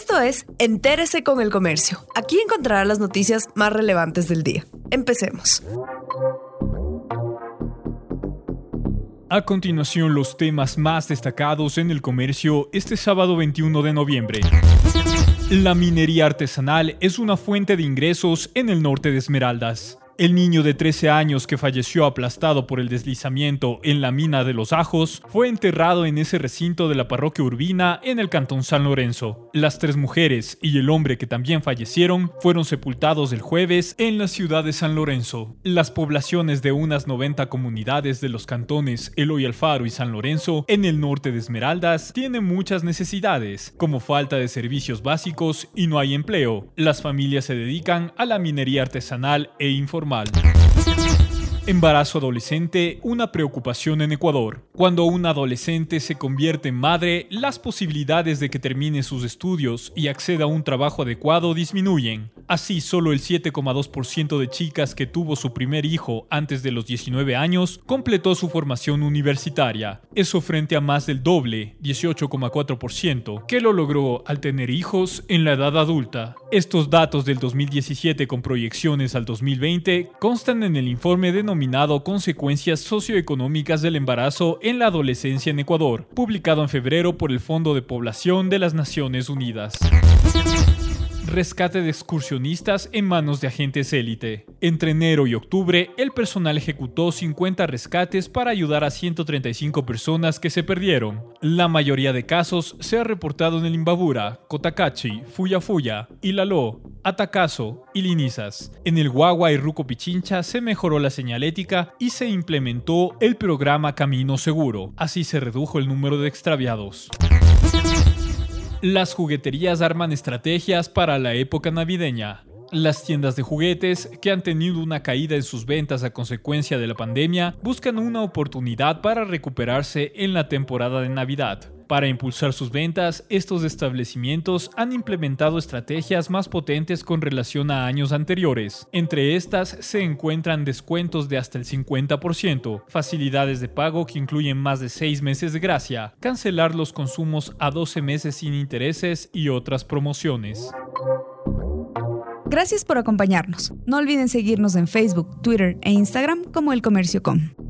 Esto es Entérese con el Comercio. Aquí encontrará las noticias más relevantes del día. Empecemos. A continuación, los temas más destacados en el comercio este sábado 21 de noviembre. La minería artesanal es una fuente de ingresos en el norte de Esmeraldas. El niño de 13 años que falleció aplastado por el deslizamiento en la mina de los Ajos fue enterrado en ese recinto de la parroquia Urbina en el cantón San Lorenzo. Las tres mujeres y el hombre que también fallecieron fueron sepultados el jueves en la ciudad de San Lorenzo. Las poblaciones de unas 90 comunidades de los cantones Eloy Alfaro y San Lorenzo en el norte de Esmeraldas tienen muchas necesidades, como falta de servicios básicos y no hay empleo. Las familias se dedican a la minería artesanal e informal vermelho. Embarazo adolescente, una preocupación en Ecuador. Cuando un adolescente se convierte en madre, las posibilidades de que termine sus estudios y acceda a un trabajo adecuado disminuyen. Así, solo el 7,2% de chicas que tuvo su primer hijo antes de los 19 años completó su formación universitaria. Eso frente a más del doble, 18,4%, que lo logró al tener hijos en la edad adulta. Estos datos del 2017 con proyecciones al 2020 constan en el informe denominado Consecuencias socioeconómicas del embarazo en la adolescencia en Ecuador, publicado en febrero por el Fondo de Población de las Naciones Unidas rescate de excursionistas en manos de agentes élite. Entre enero y octubre, el personal ejecutó 50 rescates para ayudar a 135 personas que se perdieron. La mayoría de casos se ha reportado en el Imbabura, Cotacachi, Fuya, Ilaló, Atacazo y Linizas. En el Guagua y Ruco Pichincha se mejoró la señalética y se implementó el programa Camino Seguro. Así se redujo el número de extraviados. Las jugueterías arman estrategias para la época navideña. Las tiendas de juguetes, que han tenido una caída en sus ventas a consecuencia de la pandemia, buscan una oportunidad para recuperarse en la temporada de Navidad. Para impulsar sus ventas, estos establecimientos han implementado estrategias más potentes con relación a años anteriores. Entre estas se encuentran descuentos de hasta el 50%, facilidades de pago que incluyen más de 6 meses de gracia, cancelar los consumos a 12 meses sin intereses y otras promociones. Gracias por acompañarnos. No olviden seguirnos en Facebook, Twitter e Instagram como El Comercio Com.